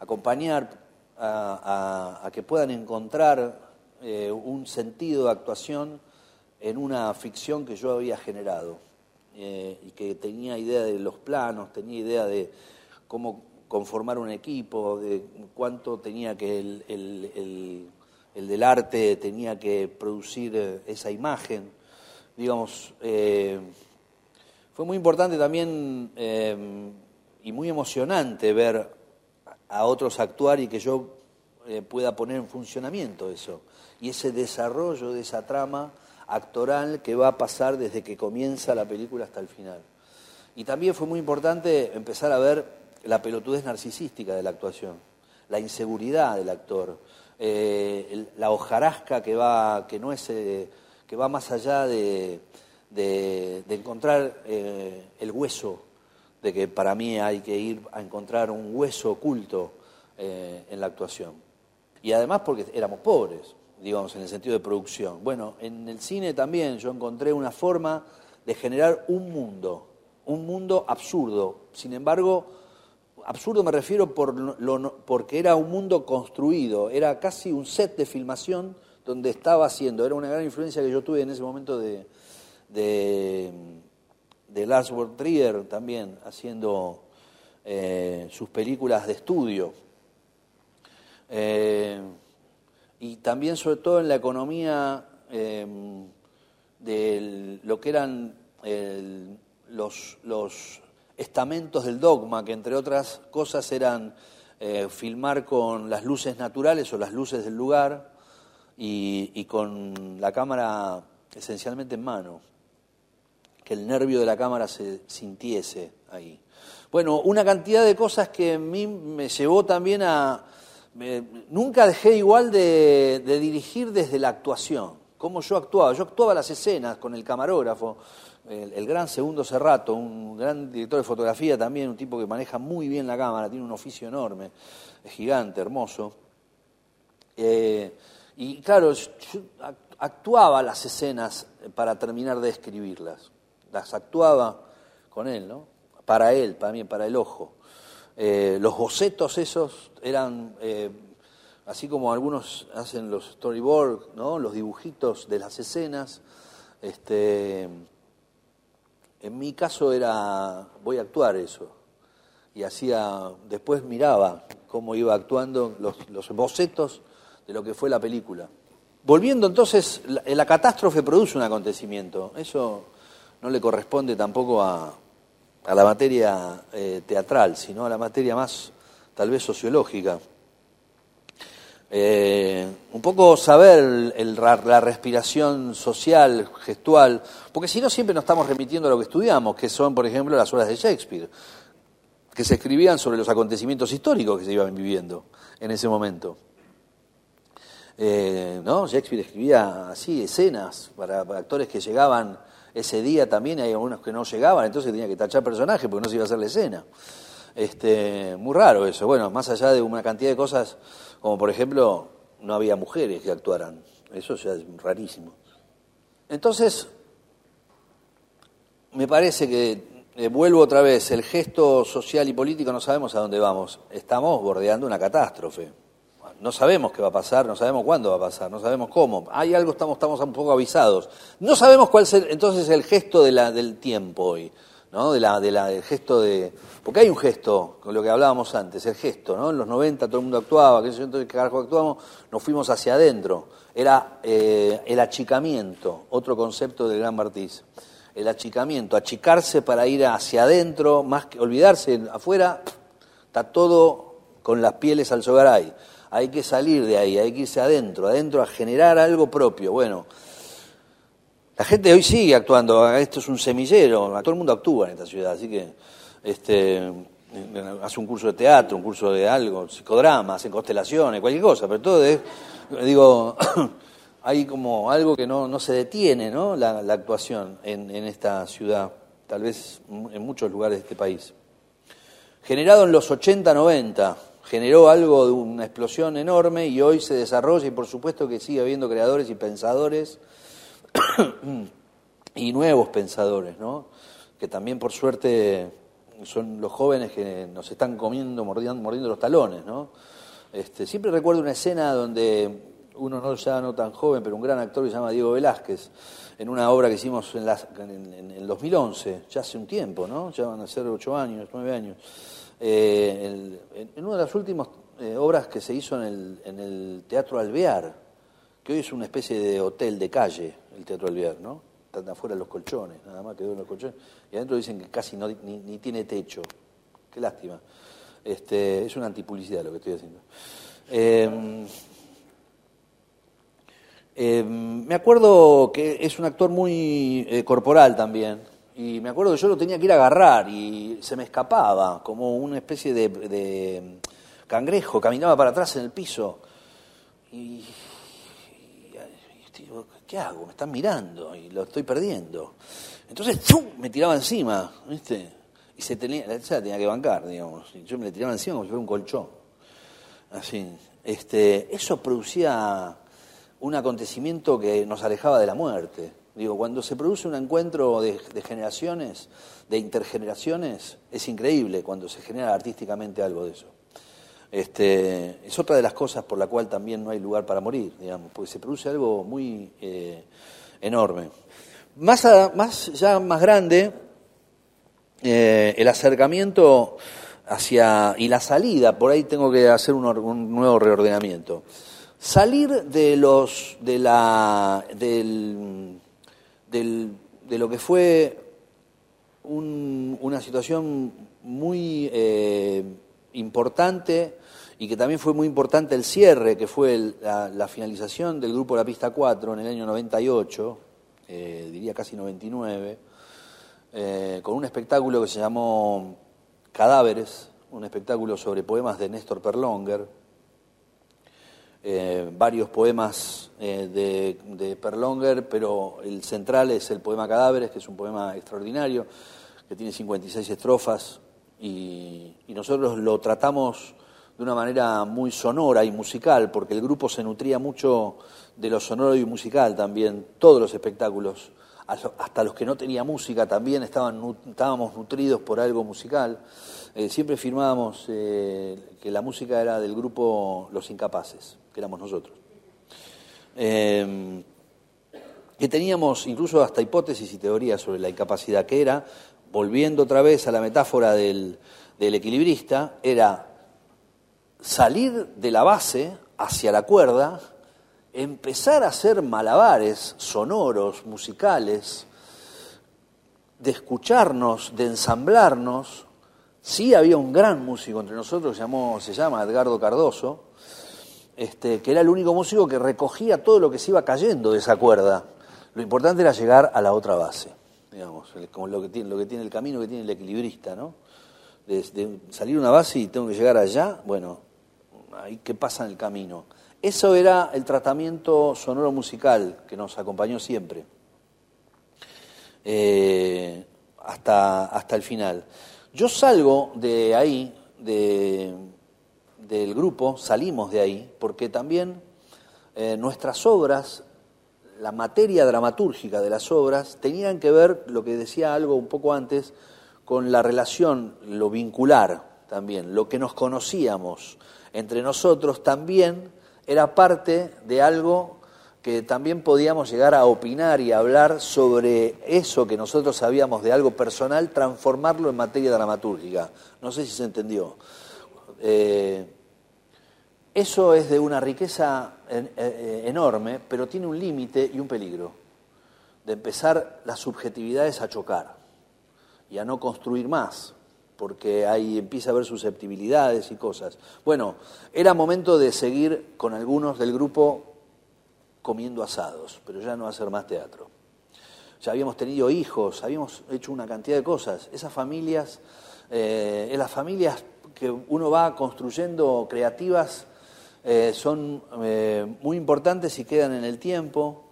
acompañar a, que puedan encontrar eh, un sentido de actuación en una ficción que yo había generado. Eh, y que tenía idea de los planos, tenía idea de cómo conformar un equipo, de cuánto tenía que el, el, del arte tenía que producir eh, esa imagen. Digamos, eh, fue muy importante también y muy emocionante ver a otros actuar y que yo pueda poner en funcionamiento eso. Y ese desarrollo de esa trama actoral que va a pasar desde que comienza la película hasta el final. Y también fue muy importante empezar a ver la pelotudez narcisística de la actuación, la inseguridad del actor, eh, la hojarasca que va, que no es, eh, que va más allá de, de, encontrar eh, el hueso, de que para mí hay que ir a encontrar un hueso oculto en la actuación. Y además porque éramos pobres, digamos, en el sentido de producción. Bueno, en el cine también yo encontré una forma de generar un mundo, un mundo absurdo. Sin embargo, absurdo me refiero por lo, porque era un mundo construido, era casi un set de filmación donde estaba haciendo, era una gran influencia que yo tuve en ese momento de, de, de Lars von Trier también, haciendo eh, sus películas de estudio. Eh, y también sobre todo en la economía em, de lo que eran los, los, estamentos del dogma, que entre otras cosas eran eh, filmar con las luces naturales o las luces del lugar y, y con la cámara esencialmente en mano, que el nervio de la cámara se sintiese ahí. Bueno, una cantidad de cosas que a mí me llevó también a, nunca dejé igual de, dirigir desde la actuación, cómo yo actuaba. Yo actuaba las escenas con el camarógrafo, el, gran Segundo Cerrato, un gran director de fotografía también, un tipo que maneja muy bien la cámara, tiene un oficio enorme, es gigante, hermoso. Eh, y claro, yo actuaba las escenas para terminar de escribirlas. Las actuaba con él, ¿no? Para él, para para el ojo. Eh, los bocetos esos eran, eh, así como algunos hacen los storyboards, ¿no? Los dibujitos de las escenas. Este, en mi caso era, voy a actuar eso. Y hacía, después miraba cómo iba actuando los, los bocetos de lo que fue la película. Volviendo entonces, la, catástrofe produce un acontecimiento. Eso no le corresponde tampoco a, la materia eh, teatral, sino a la materia más, tal vez, sociológica. Eh, un poco saber la respiración social, gestual, porque si no siempre nos estamos remitiendo a lo que estudiamos, que son, por ejemplo, las obras de Shakespeare, que se escribían sobre los acontecimientos históricos que se iban viviendo en ese momento. Eh, ¿no? Shakespeare escribía así escenas para, actores que llegaban ese día también, hay algunos que no llegaban, entonces tenía que tachar personajes porque no se iba a hacer la escena. Este, muy raro eso. Bueno, más allá de una cantidad de cosas, como por ejemplo, no había mujeres que actuaran. Eso ya es rarísimo. Entonces, me parece que, eh, vuelvo otra vez, el gesto social y político no sabemos a dónde vamos. Estamos bordeando una catástrofe no sabemos qué va a pasar, no sabemos cuándo va a pasar, no sabemos cómo. Hay algo, estamos, estamos un poco avisados. No sabemos cuál es entonces el gesto de la, del tiempo hoy, ¿no? De la, de la, del gesto de... Porque hay un gesto, con lo que hablábamos antes, el gesto, ¿no? En los 90 todo el mundo actuaba, que entonces carajo actuamos, nos fuimos hacia adentro. Era eh, el achicamiento, otro concepto del gran Martís. El achicamiento, achicarse para ir hacia adentro, más que olvidarse afuera, está todo con las pieles al sogaray hay que salir de ahí, hay que irse adentro, adentro a generar algo propio. Bueno, la gente hoy sigue actuando, esto es un semillero, todo el mundo actúa en esta ciudad, así que este, hace un curso de teatro, un curso de algo, psicodrama, hacen constelaciones, cualquier cosa, pero todo es, digo, *coughs* hay como algo que no, no se detiene, ¿no? La, actuación en, en esta ciudad, tal vez en muchos lugares de este país. Generado en los 80, 90, generó algo de una explosión enorme y hoy se desarrolla y por supuesto que sigue habiendo creadores y pensadores *clears throat* y nuevos pensadores, ¿no? que también por suerte son los jóvenes que nos están comiendo, mordiendo, los talones. ¿no? Este, siempre recuerdo una escena donde uno no ya no tan joven, pero un gran actor que se llama Diego Velázquez, en una obra que hicimos en, en, el 2011, ya hace un tiempo, ¿no? ya van a ser ocho años, nueve años eh, en una de las últimas eh, obras que se hizo en el, Teatro Alvear, que hoy es una especie de hotel de calle, el Teatro Alvear, ¿no? Están afuera los colchones, nada más quedó en los colchones, y adentro dicen que casi no, ni, tiene techo. Qué lástima. Este, es una antipublicidad lo que estoy haciendo. Em, em, me acuerdo que es un actor muy eh, corporal también, y me acuerdo que yo lo tenía que ir a agarrar y se me escapaba, como una especie de, cangrejo, caminaba para atrás en el piso. Y, digo, ¿qué hago? Me están mirando y lo estoy perdiendo. Entonces, me tiraba encima, ¿viste? Y se tenía, se tenía que bancar, digamos. Yo me le tiraba encima como si fuera un colchón. Así. Este, eso producía un acontecimiento que nos alejaba de la muerte. Digo, cuando se produce un encuentro de, generaciones, de intergeneraciones, es increíble cuando se genera artísticamente algo de eso. Este, es otra de las cosas por la cual también no hay lugar para morir, digamos, porque se produce algo muy eh, enorme. Más, ya más grande, eh, el acercamiento hacia y la salida, por ahí tengo que hacer un, un nuevo reordenamiento. Salir de los de la del de lo que fue una situación muy eh, importante y que también fue muy importante el cierre, que fue la, finalización del grupo La Pista 4 en el año 98, eh, diría casi 99, eh, con un espectáculo que se llamó Cadáveres, un espectáculo sobre poemas de Néstor Perlonger, eh, varios poemas eh, de, Perlonger, pero el central es el poema Cadáveres, que es un poema extraordinario, que tiene 56 estrofas, y, nosotros lo tratamos de una manera muy sonora y musical, porque el grupo se nutría mucho de lo sonoro y musical también, todos los espectáculos, hasta los que no tenía música también estaban, estábamos nutridos por algo musical. Eh, siempre firmábamos eh, que la música era del grupo Los Incapaces, éramos nosotros. Eh, que teníamos incluso hasta hipótesis y teorías sobre la incapacidad, que era, volviendo otra vez a la metáfora del, del equilibrista, era salir de la base hacia la cuerda, empezar a hacer malabares sonoros, musicales, de escucharnos, de ensamblarnos. Sí había un gran músico entre nosotros, se, llamó, se llama Edgardo Cardoso, este, que era el único músico que recogía todo lo que se iba cayendo de esa cuerda. Lo importante era llegar a la otra base, digamos, como lo que tiene, el camino que tiene el equilibrista, ¿no? De, de salir una base y tengo que llegar allá, bueno, ahí qué pasa en el camino. Eso era el tratamiento sonoro musical que nos acompañó siempre, eh, hasta, hasta el final. Yo salgo de ahí, de, del grupo, salimos de ahí, porque también eh, nuestras obras, la materia dramatúrgica de las obras, tenían que ver, lo que decía algo un poco antes, con la relación, lo vincular también, lo que nos conocíamos, entre nosotros también era parte de algo que también podíamos llegar a opinar y hablar sobre eso que nosotros sabíamos de algo personal, transformarlo en materia dramatúrgica. No sé si se entendió. Eh, eso es de una riqueza eh, enorme, pero tiene un límite y un peligro, de empezar las subjetividades a chocar y a no construir más, porque ahí empieza a haber susceptibilidades y cosas. Bueno, era momento de seguir con algunos del grupo comiendo asados, pero ya no hacer más teatro. Ya habíamos tenido hijos, habíamos hecho una cantidad de cosas. Esas familias, eh, las familias que uno va construyendo creativas, eh, son eh, muy importantes y quedan en el tiempo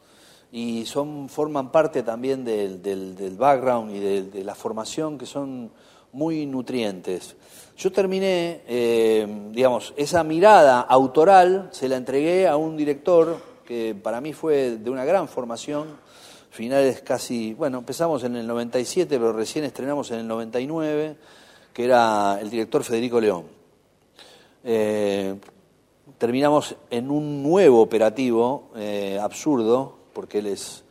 y son forman parte también del, del, background y de, la formación que son muy nutrientes. Yo terminé, eh, digamos, esa mirada autoral se la entregué a un director que para mí fue de una gran formación, finales casi, bueno, empezamos en el 97, pero recién estrenamos en el 99, que era el director Federico León. Terminamos en un nuevo operativo eh, absurdo, porque él es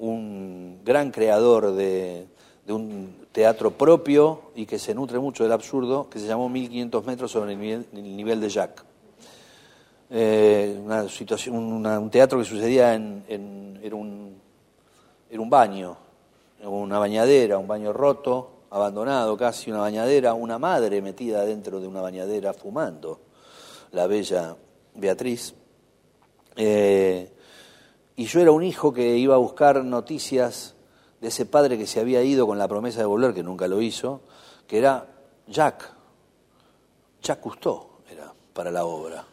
un gran creador de, un teatro propio y que se nutre mucho del absurdo, que se llamó 1500 metros sobre el nivel, de Jack. Eh, una situación, un teatro que sucedía en, en, en, un, en un baño, una bañadera, un baño roto, abandonado casi, una bañadera, una madre metida dentro de una bañadera fumando, la bella Beatriz. Eh, y yo era un hijo que iba a buscar noticias de ese padre que se había ido con la promesa de volver, que nunca lo hizo, que era Jack. Jack Cousteau era para la obra.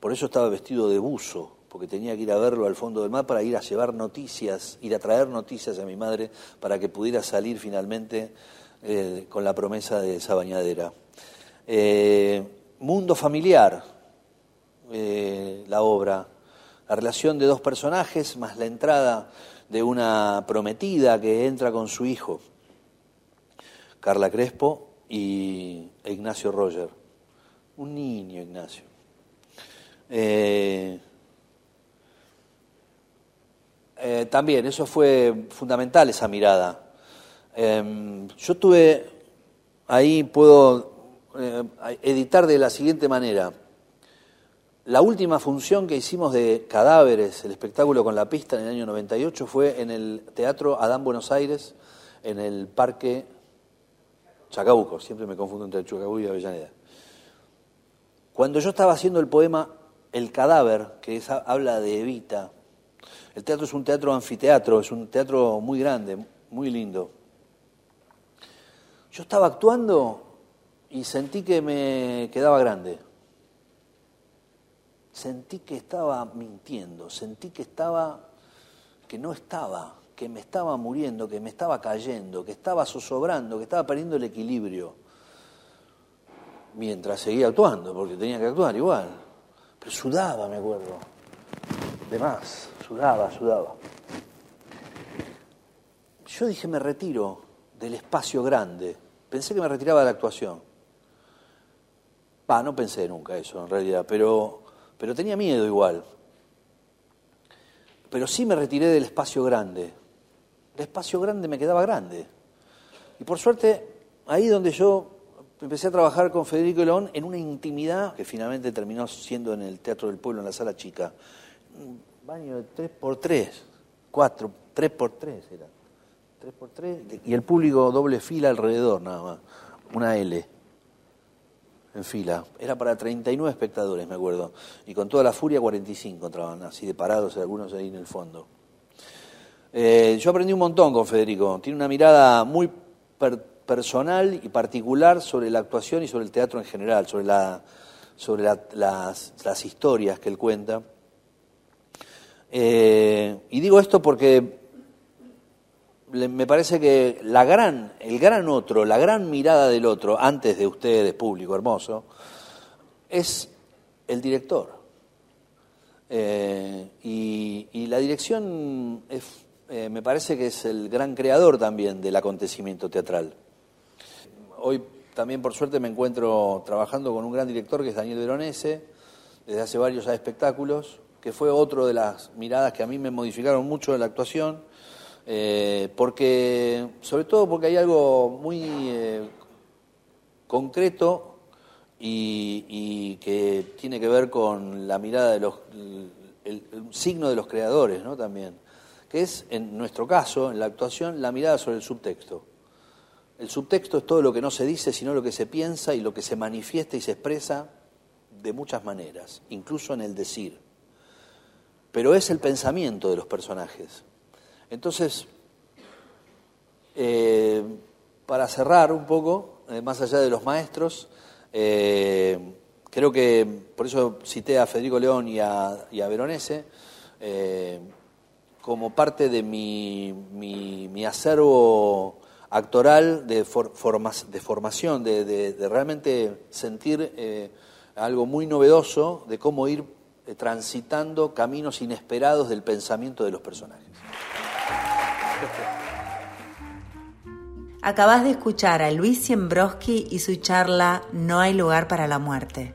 Por eso estaba vestido de buzo, porque tenía que ir a verlo al fondo del mar para ir a llevar noticias, ir a traer noticias a mi madre para que pudiera salir finalmente eh, con la promesa de esa bañadera. Eh, mundo familiar, eh, la obra, la relación de dos personajes más la entrada de una prometida que entra con su hijo, Carla Crespo y Ignacio Roger. Un niño, Ignacio. Eh, eh, también, eso fue fundamental, esa mirada. Em, yo tuve, ahí puedo eh, editar de la siguiente manera. La última función que hicimos de Cadáveres, el espectáculo con la pista en el año 98, fue en el Teatro Adán Buenos Aires, en el Parque Chacabuco, siempre me confundo entre Chacabuco y Avellaneda. Cuando yo estaba haciendo el poema El cadáver, que habla de Evita, el teatro es un teatro anfiteatro, es un teatro muy grande, muy lindo. Yo estaba actuando y sentí que me quedaba grande sentí que estaba mintiendo, sentí que estaba, que no estaba, que me estaba muriendo, que me estaba cayendo, que estaba zozobrando, que estaba perdiendo el equilibrio. mientras seguía actuando, porque tenía que actuar igual. Pero sudaba, me acuerdo. De más, sudaba, sudaba. Yo dije, me retiro del espacio grande. Pensé que me retiraba de la actuación. No pensé nunca eso, en realidad, pero, pero tenía miedo igual. Pero sí me retiré del espacio grande. El espacio grande me quedaba grande. Y por suerte, ahí donde yo empecé a trabajar con Federico León en una intimidad que finalmente terminó siendo en el Teatro del Pueblo, en la Sala Chica. Un baño de 3 por 3 4, 3 por 3 era. 3 por 3 y el público doble fila alrededor nada más, una L en fila. Era para 39 espectadores, me acuerdo. Y con toda la furia 45 entraban así de parados, algunos ahí en el fondo. Eh, yo aprendí un montón con Federico. Tiene una mirada muy personal y particular sobre la actuación y sobre el teatro en general, sobre, la, sobre las, las, historias que él cuenta. Eh, y digo esto porque me parece que la gran, el gran otro, la gran mirada del otro, antes de ustedes, público hermoso, es el director. Eh, y, la dirección eh, me parece que es el gran creador también del acontecimiento teatral. Hoy también por suerte me encuentro trabajando con un gran director que es Daniel Veronese, desde hace varios espectáculos, que fue otro de las miradas que a mí me modificaron mucho de la actuación eh, porque, sobre todo porque hay algo muy eh, concreto y, que tiene que ver con la mirada de los, el, signo de los creadores, ¿no? También, que es, en nuestro caso, en la actuación, la mirada sobre el subtexto. El subtexto es todo lo que no se dice, sino lo que se piensa y lo que se manifiesta y se expresa de muchas maneras, incluso en el decir. Pero es el pensamiento de los personajes. Entonces, eh, para cerrar un poco, eh, más allá de los maestros, eh, creo que por eso cité a Federico León y a, Veronese, como parte de mi, acervo actoral de, de formación, de, realmente sentir algo muy novedoso de cómo ir transitando caminos inesperados del pensamiento de los personajes. Acabas de escuchar a Luis Siembroski y su charla No hay lugar para la muerte.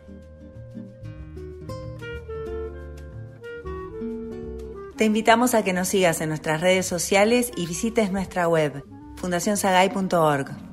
Te invitamos a que nos sigas en nuestras redes sociales y visites nuestra web fundacionsagay.org.